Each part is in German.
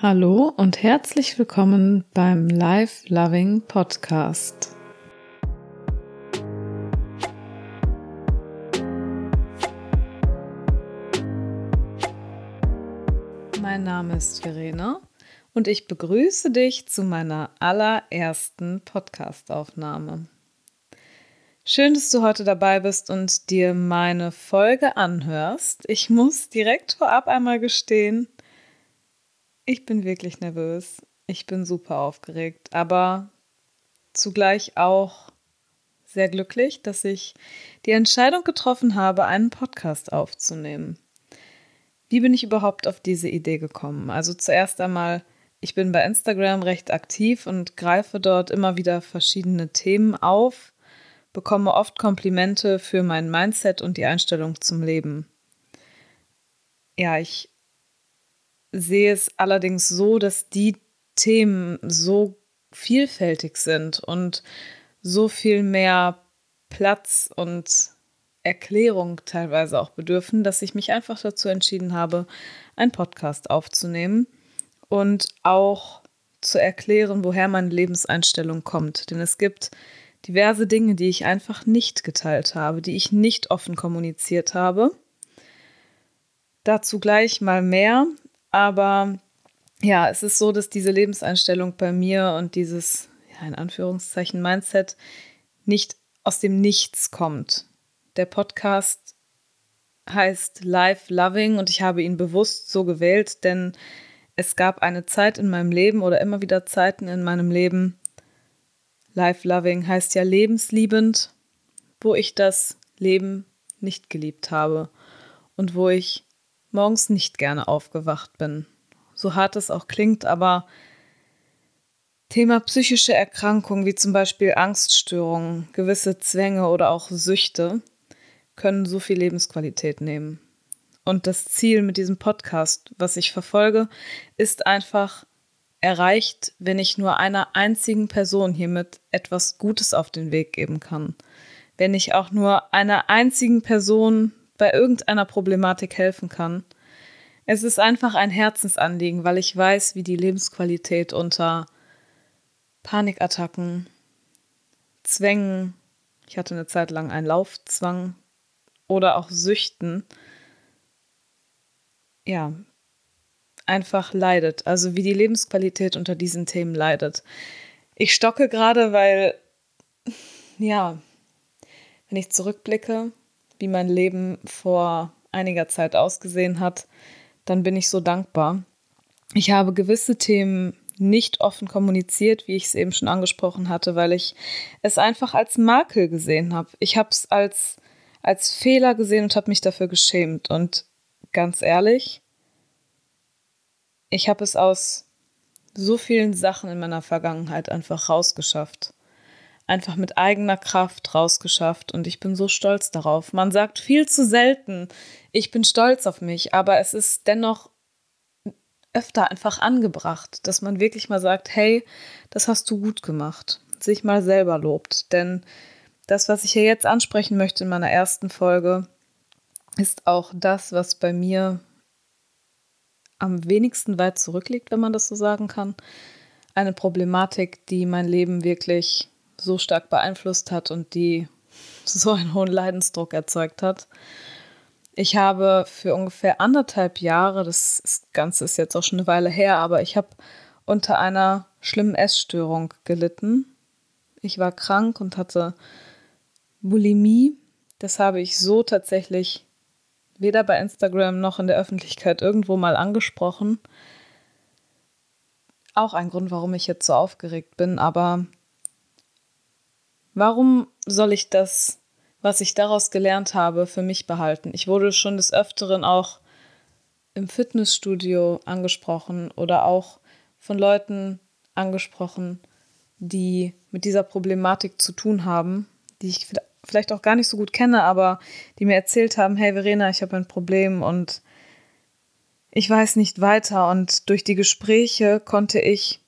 Hallo und herzlich willkommen beim Life Loving Podcast. Mein Name ist Verena und ich begrüße dich zu meiner allerersten Podcastaufnahme. Schön, dass du heute dabei bist und dir meine Folge anhörst. Ich muss direkt vorab einmal gestehen, ich bin wirklich nervös. Ich bin super aufgeregt, aber zugleich auch sehr glücklich, dass ich die Entscheidung getroffen habe, einen Podcast aufzunehmen. Wie bin ich überhaupt auf diese Idee gekommen? Also zuerst einmal, ich bin bei Instagram recht aktiv und greife dort immer wieder verschiedene Themen auf, bekomme oft Komplimente für mein Mindset und die Einstellung zum Leben. Ja, ich sehe es allerdings so, dass die Themen so vielfältig sind und so viel mehr Platz und Erklärung teilweise auch bedürfen, dass ich mich einfach dazu entschieden habe, einen Podcast aufzunehmen und auch zu erklären, woher meine Lebenseinstellung kommt. Denn es gibt diverse Dinge, die ich einfach nicht geteilt habe, die ich nicht offen kommuniziert habe. Dazu gleich mal mehr. Aber ja, es ist so, dass diese Lebenseinstellung bei mir und dieses, ja, in Anführungszeichen, Mindset nicht aus dem Nichts kommt. Der Podcast heißt Life Loving und ich habe ihn bewusst so gewählt, denn es gab eine Zeit in meinem Leben oder immer wieder Zeiten in meinem Leben. Life Loving heißt ja lebensliebend, wo ich das Leben nicht geliebt habe und wo ich morgens nicht gerne aufgewacht bin. So hart es auch klingt, aber Thema psychische Erkrankungen wie zum Beispiel Angststörungen, gewisse Zwänge oder auch Süchte können so viel Lebensqualität nehmen. Und das Ziel mit diesem Podcast, was ich verfolge, ist einfach erreicht, wenn ich nur einer einzigen Person hiermit etwas Gutes auf den Weg geben kann. Wenn ich auch nur einer einzigen Person bei irgendeiner Problematik helfen kann. Es ist einfach ein Herzensanliegen, weil ich weiß, wie die Lebensqualität unter Panikattacken, Zwängen, ich hatte eine Zeit lang einen Laufzwang oder auch Süchten, ja, einfach leidet. Also wie die Lebensqualität unter diesen Themen leidet. Ich stocke gerade, weil, ja, wenn ich zurückblicke, wie mein Leben vor einiger Zeit ausgesehen hat, dann bin ich so dankbar. Ich habe gewisse Themen nicht offen kommuniziert, wie ich es eben schon angesprochen hatte, weil ich es einfach als Makel gesehen habe. Ich habe es als, als Fehler gesehen und habe mich dafür geschämt. Und ganz ehrlich, ich habe es aus so vielen Sachen in meiner Vergangenheit einfach rausgeschafft einfach mit eigener Kraft rausgeschafft und ich bin so stolz darauf. Man sagt viel zu selten, ich bin stolz auf mich, aber es ist dennoch öfter einfach angebracht, dass man wirklich mal sagt, hey, das hast du gut gemacht, sich mal selber lobt. Denn das, was ich hier jetzt ansprechen möchte in meiner ersten Folge, ist auch das, was bei mir am wenigsten weit zurückliegt, wenn man das so sagen kann. Eine Problematik, die mein Leben wirklich so stark beeinflusst hat und die so einen hohen Leidensdruck erzeugt hat. Ich habe für ungefähr anderthalb Jahre, das Ganze ist jetzt auch schon eine Weile her, aber ich habe unter einer schlimmen Essstörung gelitten. Ich war krank und hatte Bulimie. Das habe ich so tatsächlich weder bei Instagram noch in der Öffentlichkeit irgendwo mal angesprochen. Auch ein Grund, warum ich jetzt so aufgeregt bin, aber Warum soll ich das, was ich daraus gelernt habe, für mich behalten? Ich wurde schon des Öfteren auch im Fitnessstudio angesprochen oder auch von Leuten angesprochen, die mit dieser Problematik zu tun haben, die ich vielleicht auch gar nicht so gut kenne, aber die mir erzählt haben, hey Verena, ich habe ein Problem und ich weiß nicht weiter. Und durch die Gespräche konnte ich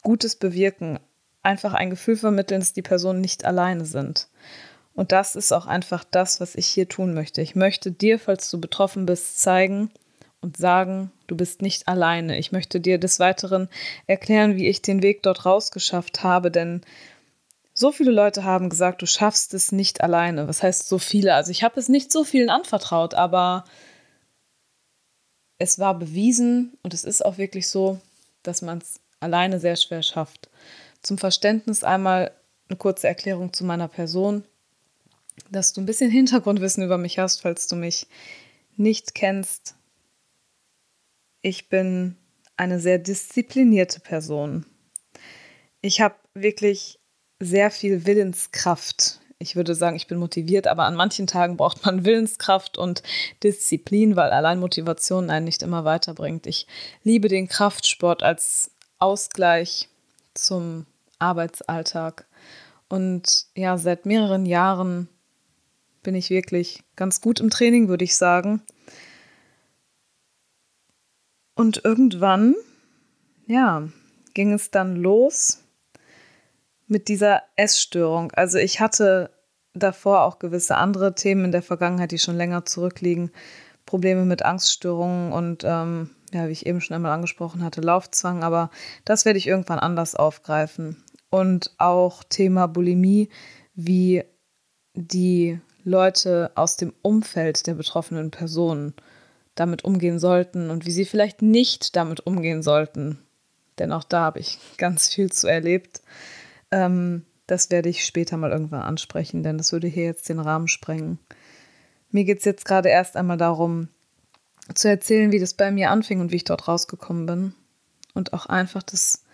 Gutes bewirken einfach ein Gefühl vermitteln, dass die Personen nicht alleine sind. Und das ist auch einfach das, was ich hier tun möchte. Ich möchte dir, falls du betroffen bist, zeigen und sagen, Du bist nicht alleine. Ich möchte dir des Weiteren erklären, wie ich den Weg dort rausgeschafft habe, denn so viele Leute haben gesagt, du schaffst es nicht alleine. Was heißt so viele? Also ich habe es nicht so vielen anvertraut, aber es war bewiesen und es ist auch wirklich so, dass man es alleine sehr schwer schafft. Zum Verständnis einmal eine kurze Erklärung zu meiner Person, dass du ein bisschen Hintergrundwissen über mich hast, falls du mich nicht kennst. Ich bin eine sehr disziplinierte Person. Ich habe wirklich sehr viel Willenskraft. Ich würde sagen, ich bin motiviert, aber an manchen Tagen braucht man Willenskraft und Disziplin, weil allein Motivation einen nicht immer weiterbringt. Ich liebe den Kraftsport als Ausgleich zum Arbeitsalltag. Und ja, seit mehreren Jahren bin ich wirklich ganz gut im Training, würde ich sagen. Und irgendwann, ja, ging es dann los mit dieser Essstörung. Also ich hatte davor auch gewisse andere Themen in der Vergangenheit, die schon länger zurückliegen. Probleme mit Angststörungen und, ähm, ja, wie ich eben schon einmal angesprochen hatte, Laufzwang. Aber das werde ich irgendwann anders aufgreifen. Und auch Thema Bulimie, wie die Leute aus dem Umfeld der betroffenen Personen damit umgehen sollten und wie sie vielleicht nicht damit umgehen sollten. Denn auch da habe ich ganz viel zu erlebt. Ähm, das werde ich später mal irgendwann ansprechen, denn das würde hier jetzt den Rahmen sprengen. Mir geht es jetzt gerade erst einmal darum, zu erzählen, wie das bei mir anfing und wie ich dort rausgekommen bin. Und auch einfach das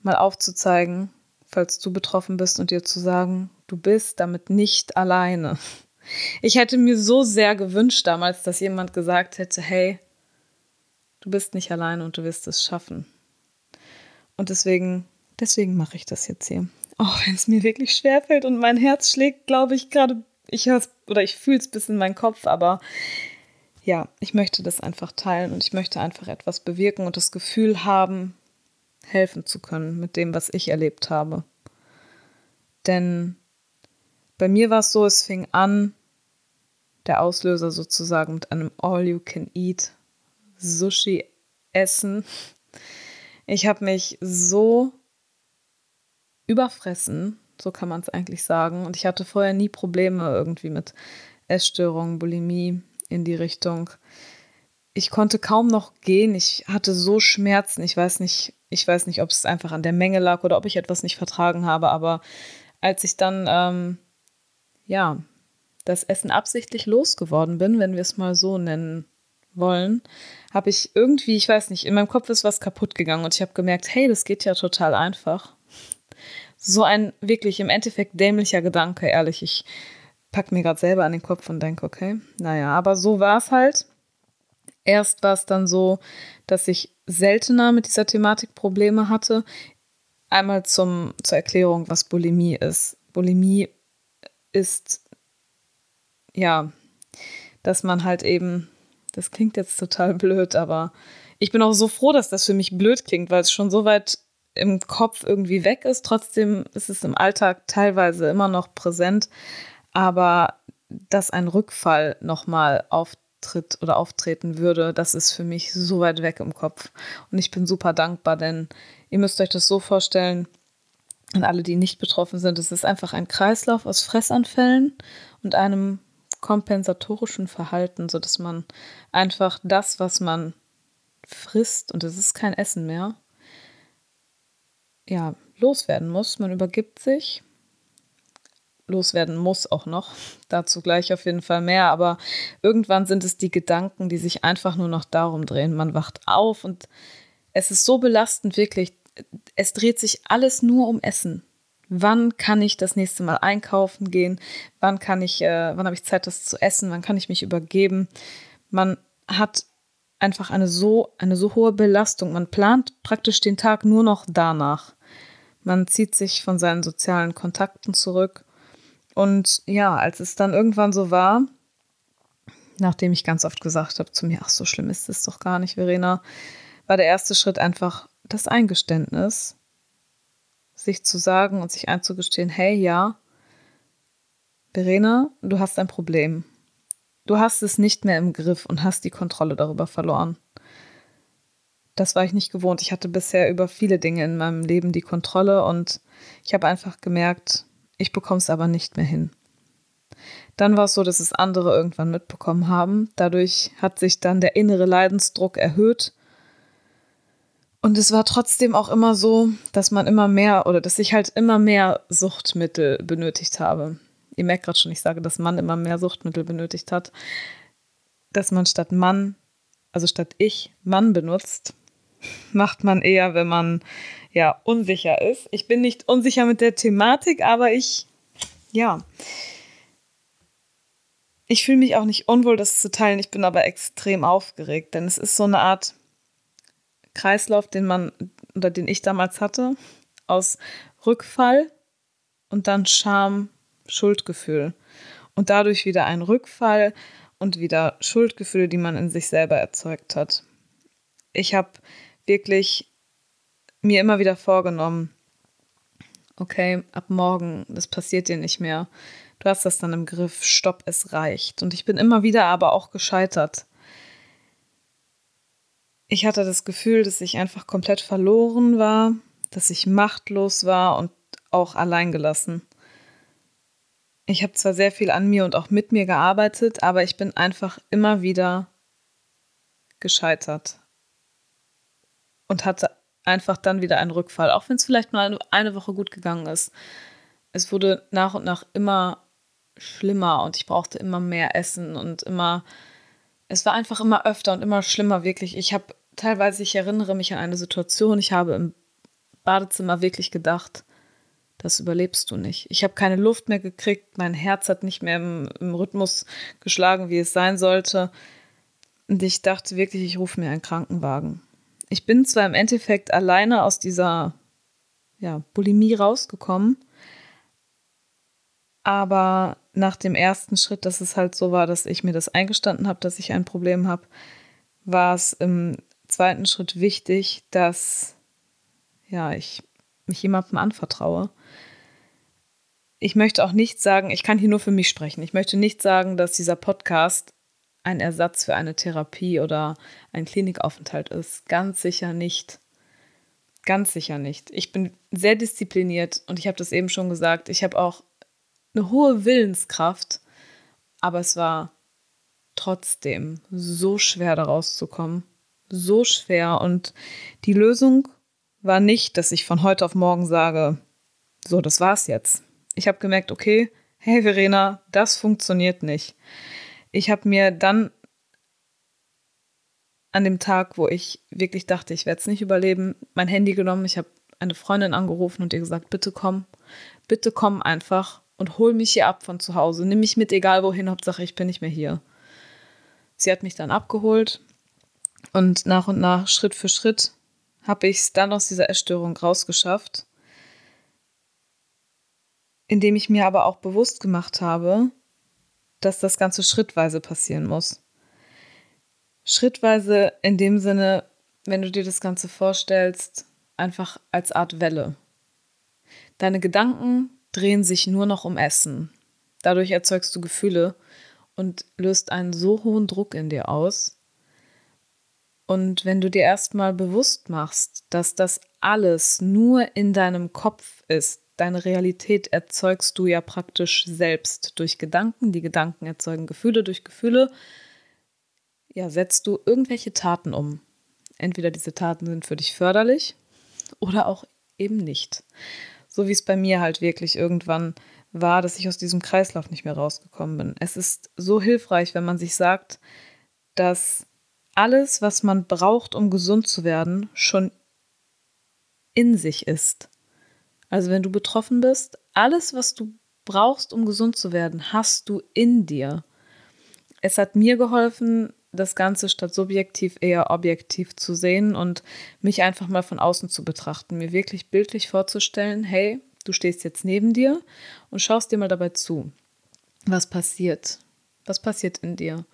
mal aufzuzeigen, falls du betroffen bist und dir zu sagen, du bist damit nicht alleine. Ich hätte mir so sehr gewünscht damals, dass jemand gesagt hätte, hey, du bist nicht alleine und du wirst es schaffen. Und deswegen, deswegen mache ich das jetzt hier. Auch wenn es mir wirklich schwerfällt und mein Herz schlägt, glaube ich gerade, ich höre es oder ich fühle es bis in meinen Kopf, aber ja, ich möchte das einfach teilen und ich möchte einfach etwas bewirken und das Gefühl haben, helfen zu können mit dem, was ich erlebt habe. Denn bei mir war es so, es fing an, der Auslöser sozusagen mit einem All-You-Can-Eat Sushi-Essen. Ich habe mich so überfressen, so kann man es eigentlich sagen. Und ich hatte vorher nie Probleme irgendwie mit Essstörungen, Bulimie in die Richtung. Ich konnte kaum noch gehen. Ich hatte so Schmerzen. Ich weiß nicht, ich weiß nicht, ob es einfach an der Menge lag oder ob ich etwas nicht vertragen habe. Aber als ich dann ähm, ja, das Essen absichtlich losgeworden bin, wenn wir es mal so nennen wollen, habe ich irgendwie, ich weiß nicht, in meinem Kopf ist was kaputt gegangen und ich habe gemerkt, hey, das geht ja total einfach. So ein wirklich im Endeffekt dämlicher Gedanke, ehrlich. Ich packe mir gerade selber an den Kopf und denke, okay, naja, aber so war es halt. Erst war es dann so, dass ich seltener mit dieser Thematik Probleme hatte. Einmal zum, zur Erklärung, was Bulimie ist. Bulimie ist, ja, dass man halt eben, das klingt jetzt total blöd, aber ich bin auch so froh, dass das für mich blöd klingt, weil es schon so weit im Kopf irgendwie weg ist. Trotzdem ist es im Alltag teilweise immer noch präsent, aber dass ein Rückfall nochmal auftritt oder auftreten würde, das ist für mich so weit weg im Kopf. Und ich bin super dankbar, denn ihr müsst euch das so vorstellen, und alle, die nicht betroffen sind, es ist einfach ein Kreislauf aus Fressanfällen und einem kompensatorischen Verhalten, sodass man einfach das, was man frisst, und es ist kein Essen mehr, ja, loswerden muss. Man übergibt sich. Loswerden muss auch noch. Dazu gleich auf jeden Fall mehr. Aber irgendwann sind es die Gedanken, die sich einfach nur noch darum drehen. Man wacht auf und es ist so belastend, wirklich es dreht sich alles nur um Essen. Wann kann ich das nächste Mal einkaufen gehen? Wann kann ich, äh, wann habe ich Zeit, das zu essen? Wann kann ich mich übergeben? Man hat einfach eine so, eine so hohe Belastung. Man plant praktisch den Tag nur noch danach. Man zieht sich von seinen sozialen Kontakten zurück. Und ja, als es dann irgendwann so war, nachdem ich ganz oft gesagt habe zu mir, ach, so schlimm ist es doch gar nicht, Verena, war der erste Schritt einfach das Eingeständnis, sich zu sagen und sich einzugestehen, hey, ja, Verena, du hast ein Problem. Du hast es nicht mehr im Griff und hast die Kontrolle darüber verloren. das war ich nicht gewohnt. Ich hatte bisher über viele Dinge in meinem Leben die Kontrolle und ich habe einfach gemerkt, ich bekomme es aber nicht mehr hin. Dann war es so, dass es andere irgendwann mitbekommen haben. Dadurch hat sich dann der innere Leidensdruck erhöht. Und es war trotzdem auch immer so, dass man immer mehr oder dass ich halt immer mehr Suchtmittel benötigt habe. Ihr merkt gerade schon, ich sage, dass man immer mehr Suchtmittel benötigt hat. Dass man statt Mann, also statt ich, Mann benutzt, macht man eher, wenn man ja unsicher ist. Ich bin nicht unsicher mit der Thematik, aber ich, ja, ich fühle mich auch nicht unwohl, das zu teilen. Ich bin aber extrem aufgeregt, denn es ist so eine Art Kreislauf, den man oder den ich damals hatte, aus Rückfall und dann Scham, Schuldgefühl und dadurch wieder ein Rückfall und wieder Schuldgefühle, die man in sich selber erzeugt hat. Ich habe wirklich mir immer wieder vorgenommen, okay, ab morgen, das passiert dir nicht mehr. Du hast das dann im Griff, stopp, es reicht. Und ich bin immer wieder aber auch gescheitert. Ich hatte das Gefühl, dass ich einfach komplett verloren war, dass ich machtlos war und auch alleingelassen. Ich habe zwar sehr viel an mir und auch mit mir gearbeitet, aber ich bin einfach immer wieder gescheitert und hatte einfach dann wieder einen Rückfall, auch wenn es vielleicht mal eine Woche gut gegangen ist. Es wurde nach und nach immer schlimmer und ich brauchte immer mehr Essen und immer, es war einfach immer öfter und immer schlimmer, wirklich. Ich habe teilweise, ich erinnere mich an eine Situation, ich habe im Badezimmer wirklich gedacht, das überlebst du nicht. Ich habe keine Luft mehr gekriegt, mein Herz hat nicht mehr im, im Rhythmus geschlagen, wie es sein sollte. Und ich dachte wirklich, ich rufe mir einen Krankenwagen ich bin zwar im Endeffekt alleine aus dieser ja, Bulimie rausgekommen, aber nach dem ersten Schritt, dass es halt so war, dass ich mir das eingestanden habe, dass ich ein Problem habe, war es im zweiten Schritt wichtig, dass ja, ich mich jemandem anvertraue. Ich möchte auch nicht sagen, ich kann hier nur für mich sprechen. Ich möchte nicht sagen, dass dieser Podcast ein Ersatz für eine Therapie oder ein Klinikaufenthalt ist. Ganz sicher nicht. Ganz sicher nicht. Ich bin sehr diszipliniert und ich habe das eben schon gesagt. Ich habe auch eine hohe Willenskraft, aber es war trotzdem so schwer, da rauszukommen. So schwer. Und die Lösung war nicht, dass ich von heute auf morgen sage, so, das war's jetzt. Ich habe gemerkt, okay, hey Verena, das funktioniert nicht ich habe mir dann an dem Tag, wo ich wirklich dachte, ich werde es nicht überleben, mein Handy genommen. Ich habe eine Freundin angerufen und ihr gesagt, bitte komm, bitte komm einfach und hol mich hier ab von zu Hause. Nimm mich mit, egal wohin, Hauptsache ich bin nicht mehr hier. Sie hat mich dann abgeholt und nach und nach, Schritt für Schritt, habe ich es dann aus dieser Essstörung rausgeschafft, indem ich mir aber auch bewusst gemacht habe, dass das Ganze schrittweise passieren muss. Schrittweise in dem Sinne, wenn du dir das Ganze vorstellst, einfach als Art Welle. Deine Gedanken drehen sich nur noch um Essen. Dadurch erzeugst du Gefühle und löst einen so hohen Druck in dir aus. Und wenn du dir erstmal bewusst machst, dass das alles nur in deinem Kopf ist, deine Realität erzeugst du ja praktisch selbst durch Gedanken. Die Gedanken erzeugen Gefühle durch Gefühle. Ja, setzt du irgendwelche Taten um. Entweder diese Taten sind für dich förderlich oder auch eben nicht. So wie es bei mir halt wirklich irgendwann war, dass ich aus diesem Kreislauf nicht mehr rausgekommen bin. Es ist so hilfreich, wenn man sich sagt, dass alles, was man braucht, um gesund zu werden, schon in sich ist. Also wenn du betroffen bist, alles, was du brauchst, um gesund zu werden, hast du in dir. Es hat mir geholfen, das Ganze statt subjektiv eher objektiv zu sehen und mich einfach mal von außen zu betrachten, mir wirklich bildlich vorzustellen, hey, du stehst jetzt neben dir und schaust dir mal dabei zu. Was passiert? Was passiert in dir?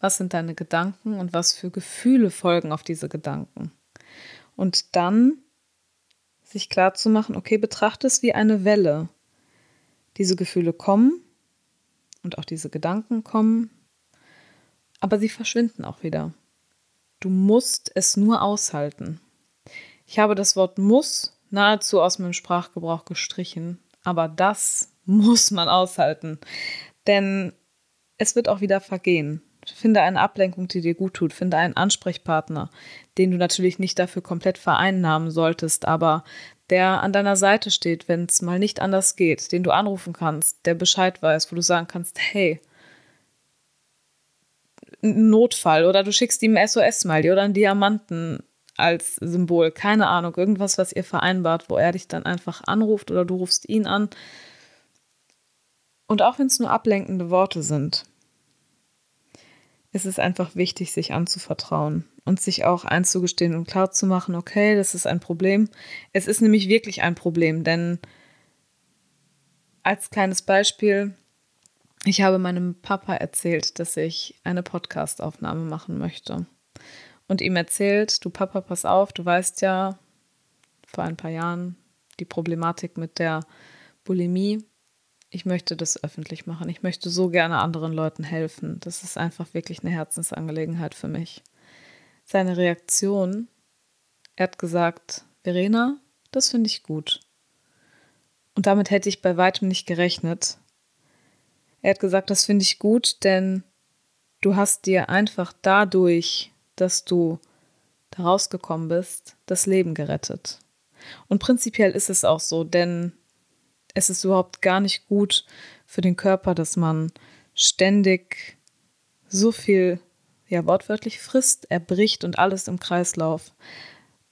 Was sind deine Gedanken und was für Gefühle folgen auf diese Gedanken? Und dann sich klar zu machen, okay, betrachte es wie eine Welle. Diese Gefühle kommen und auch diese Gedanken kommen, aber sie verschwinden auch wieder. Du musst es nur aushalten. Ich habe das Wort muss nahezu aus meinem Sprachgebrauch gestrichen, aber das muss man aushalten. Denn es wird auch wieder vergehen. Finde eine Ablenkung, die dir gut tut. Finde einen Ansprechpartner, den du natürlich nicht dafür komplett vereinnahmen solltest, aber der an deiner Seite steht, wenn es mal nicht anders geht, den du anrufen kannst, der Bescheid weiß, wo du sagen kannst, hey, Notfall oder du schickst ihm ein SOS-Smiley oder einen Diamanten als Symbol, keine Ahnung, irgendwas, was ihr vereinbart, wo er dich dann einfach anruft oder du rufst ihn an. Und auch wenn es nur ablenkende Worte sind, ist es einfach wichtig, sich anzuvertrauen und sich auch einzugestehen und klar zu machen, okay, das ist ein Problem. Es ist nämlich wirklich ein Problem, denn als kleines Beispiel, ich habe meinem Papa erzählt, dass ich eine Podcastaufnahme machen möchte. Und ihm erzählt, du Papa, pass auf, du weißt ja vor ein paar Jahren die Problematik mit der Bulimie. Ich möchte das öffentlich machen. Ich möchte so gerne anderen Leuten helfen. Das ist einfach wirklich eine Herzensangelegenheit für mich. Seine Reaktion, er hat gesagt, Verena, das finde ich gut. Und damit hätte ich bei weitem nicht gerechnet, er hat gesagt, das finde ich gut, denn du hast dir einfach dadurch, dass du da rausgekommen bist, das Leben gerettet. Und prinzipiell ist es auch so, denn es ist überhaupt gar nicht gut für den Körper, dass man ständig so viel, ja, wortwörtlich frisst, erbricht und alles im Kreislauf.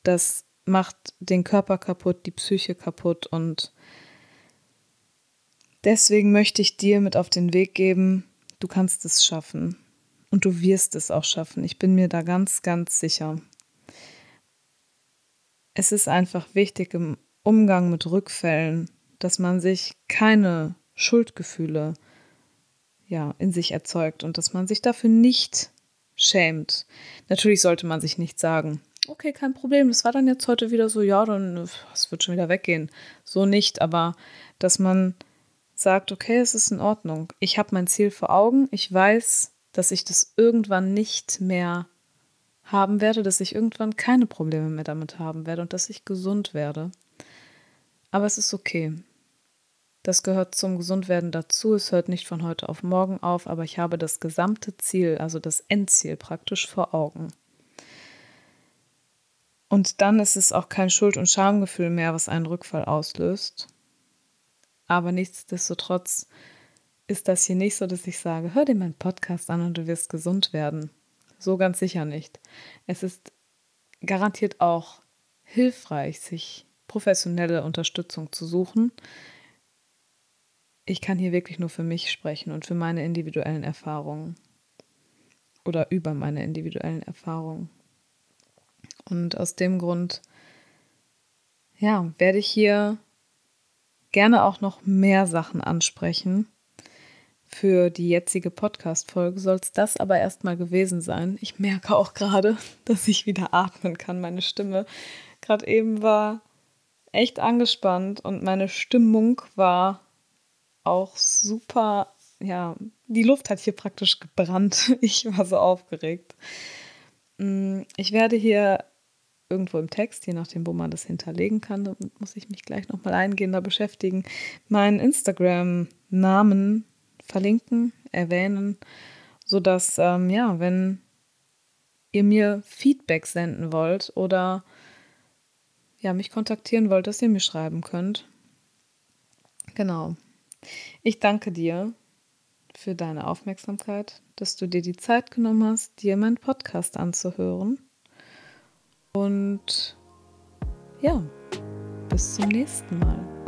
Das macht den Körper kaputt, die Psyche kaputt und Deswegen möchte ich dir mit auf den Weg geben, du kannst es schaffen. Und du wirst es auch schaffen. Ich bin mir da ganz, ganz sicher. Es ist einfach wichtig im Umgang mit Rückfällen, dass man sich keine Schuldgefühle ja, in sich erzeugt und dass man sich dafür nicht schämt. Natürlich sollte man sich nicht sagen, okay, kein Problem, das war dann jetzt heute wieder so, ja, dann es wird schon wieder weggehen. So nicht, aber dass man sagt, okay, es ist in Ordnung. Ich habe mein Ziel vor Augen. Ich weiß, dass ich das irgendwann nicht mehr haben werde, dass ich irgendwann keine Probleme mehr damit haben werde und dass ich gesund werde. Aber es ist okay. Das gehört zum Gesundwerden dazu. Es hört nicht von heute auf morgen auf, aber ich habe das gesamte Ziel, also das Endziel praktisch vor Augen. Und dann ist es auch kein Schuld- und Schamgefühl mehr, was einen Rückfall auslöst, aber nichtsdestotrotz ist das hier nicht so, dass ich sage, hör dir meinen Podcast an und du wirst gesund werden. So ganz sicher nicht. Es ist garantiert auch hilfreich, sich professionelle Unterstützung zu suchen. Ich kann hier wirklich nur für mich sprechen und für meine individuellen Erfahrungen oder über meine individuellen Erfahrungen. Und aus dem Grund, ja, werde ich hier gerne auch noch mehr Sachen ansprechen. Für die jetzige Podcast-Folge soll es das aber erstmal gewesen sein. Ich merke auch gerade, dass ich wieder atmen kann. Meine Stimme gerade eben war echt angespannt und meine Stimmung war auch super. Ja, die Luft hat hier praktisch gebrannt. Ich war so aufgeregt. Mm, ich werde hier irgendwo im Text, je nachdem, wo man das hinterlegen kann. Da muss ich mich gleich nochmal eingehender beschäftigen. Meinen Instagram-Namen verlinken, erwähnen, sodass, ähm, ja, wenn ihr mir Feedback senden wollt oder ja, mich kontaktieren wollt, dass ihr mir schreiben könnt. Genau. Ich danke dir für deine Aufmerksamkeit, dass du dir die Zeit genommen hast, dir meinen Podcast anzuhören. Und ja, bis zum nächsten Mal.